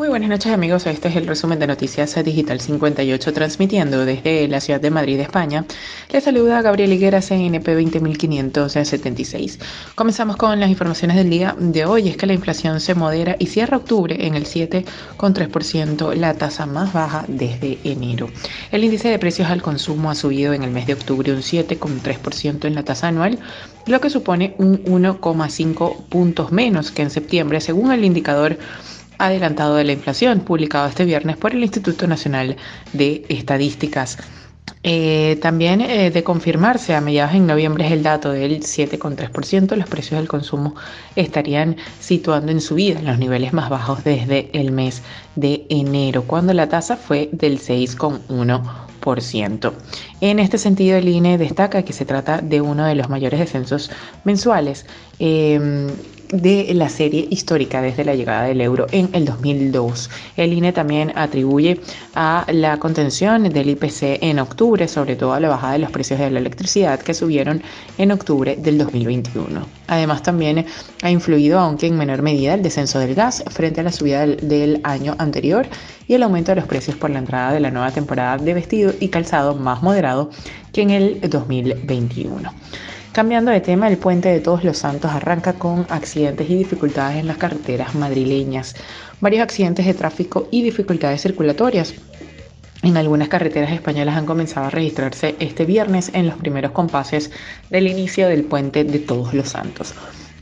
Muy buenas noches amigos, este es el resumen de Noticias Digital 58 transmitiendo desde la ciudad de Madrid, España. Les saluda Gabriel Higuera, CNP 20576. Comenzamos con las informaciones del día de hoy, es que la inflación se modera y cierra octubre en el 7,3%, la tasa más baja desde enero. El índice de precios al consumo ha subido en el mes de octubre un 7,3% en la tasa anual, lo que supone un 1,5 puntos menos que en septiembre, según el indicador adelantado de la inflación, publicado este viernes por el Instituto Nacional de Estadísticas. Eh, también eh, de confirmarse a mediados de noviembre es el dato del 7,3%, los precios del consumo estarían situando en subida en los niveles más bajos desde el mes de enero, cuando la tasa fue del 6,1%. En este sentido, el INE destaca que se trata de uno de los mayores descensos mensuales. Em, de la serie histórica desde la llegada del euro en el 2002. El INE también atribuye a la contención del IPC en octubre, sobre todo a la bajada de los precios de la electricidad que subieron en octubre del 2021. Además también ha influido, aunque en menor medida, el descenso del gas frente a la subida del, del año anterior y el aumento de los precios por la entrada de la nueva temporada de vestido y calzado más moderado que en el 2021. Cambiando de tema, el puente de Todos los Santos arranca con accidentes y dificultades en las carreteras madrileñas. Varios accidentes de tráfico y dificultades circulatorias. En algunas carreteras españolas han comenzado a registrarse este viernes en los primeros compases del inicio del puente de Todos los Santos.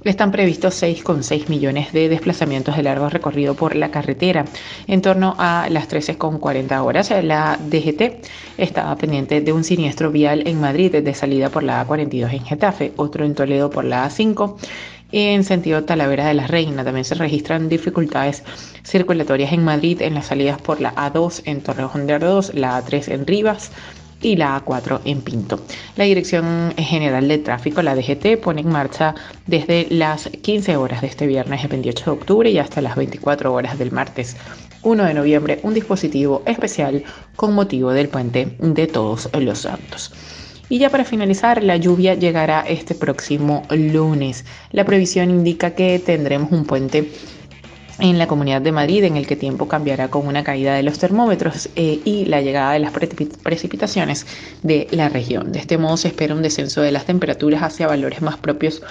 Están previstos 6,6 millones de desplazamientos de largo recorrido por la carretera. En torno a las 13,40 horas, la DGT estaba pendiente de un siniestro vial en Madrid de salida por la A42 en Getafe, otro en Toledo por la A5 en sentido Talavera de la Reina. También se registran dificultades circulatorias en Madrid en las salidas por la A2 en Torrejón de Ardoz, la A3 en Rivas, y la A4 en Pinto. La Dirección General de Tráfico, la DGT, pone en marcha desde las 15 horas de este viernes el 28 de octubre y hasta las 24 horas del martes 1 de noviembre un dispositivo especial con motivo del puente de todos los santos. Y ya para finalizar, la lluvia llegará este próximo lunes. La previsión indica que tendremos un puente en la Comunidad de Madrid, en el que tiempo cambiará con una caída de los termómetros eh, y la llegada de las precipitaciones de la región. De este modo se espera un descenso de las temperaturas hacia valores más propios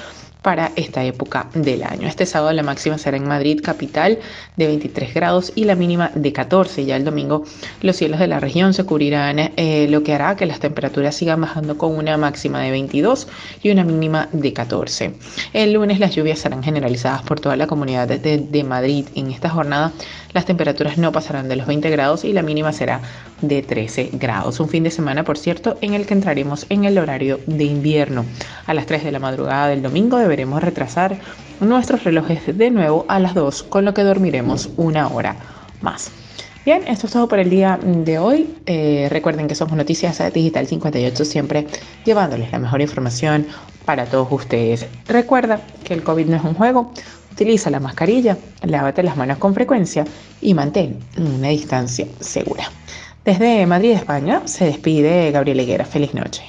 para esta época del año. Este sábado la máxima será en Madrid capital de 23 grados y la mínima de 14. Ya el domingo los cielos de la región se cubrirán, eh, lo que hará que las temperaturas sigan bajando con una máxima de 22 y una mínima de 14. El lunes las lluvias serán generalizadas por toda la comunidad de, de Madrid. En esta jornada las temperaturas no pasarán de los 20 grados y la mínima será de 13 grados. Un fin de semana, por cierto, en el que entraremos en el horario de invierno. A las 3 de la madrugada del domingo deberemos retrasar nuestros relojes de nuevo a las 2, con lo que dormiremos una hora más. Bien, esto es todo por el día de hoy. Eh, recuerden que somos Noticias Digital 58, siempre llevándoles la mejor información para todos ustedes. Recuerda que el COVID no es un juego. Utiliza la mascarilla, lávate las manos con frecuencia y mantén una distancia segura. Desde Madrid, España, se despide Gabriel Higuera. Feliz noche.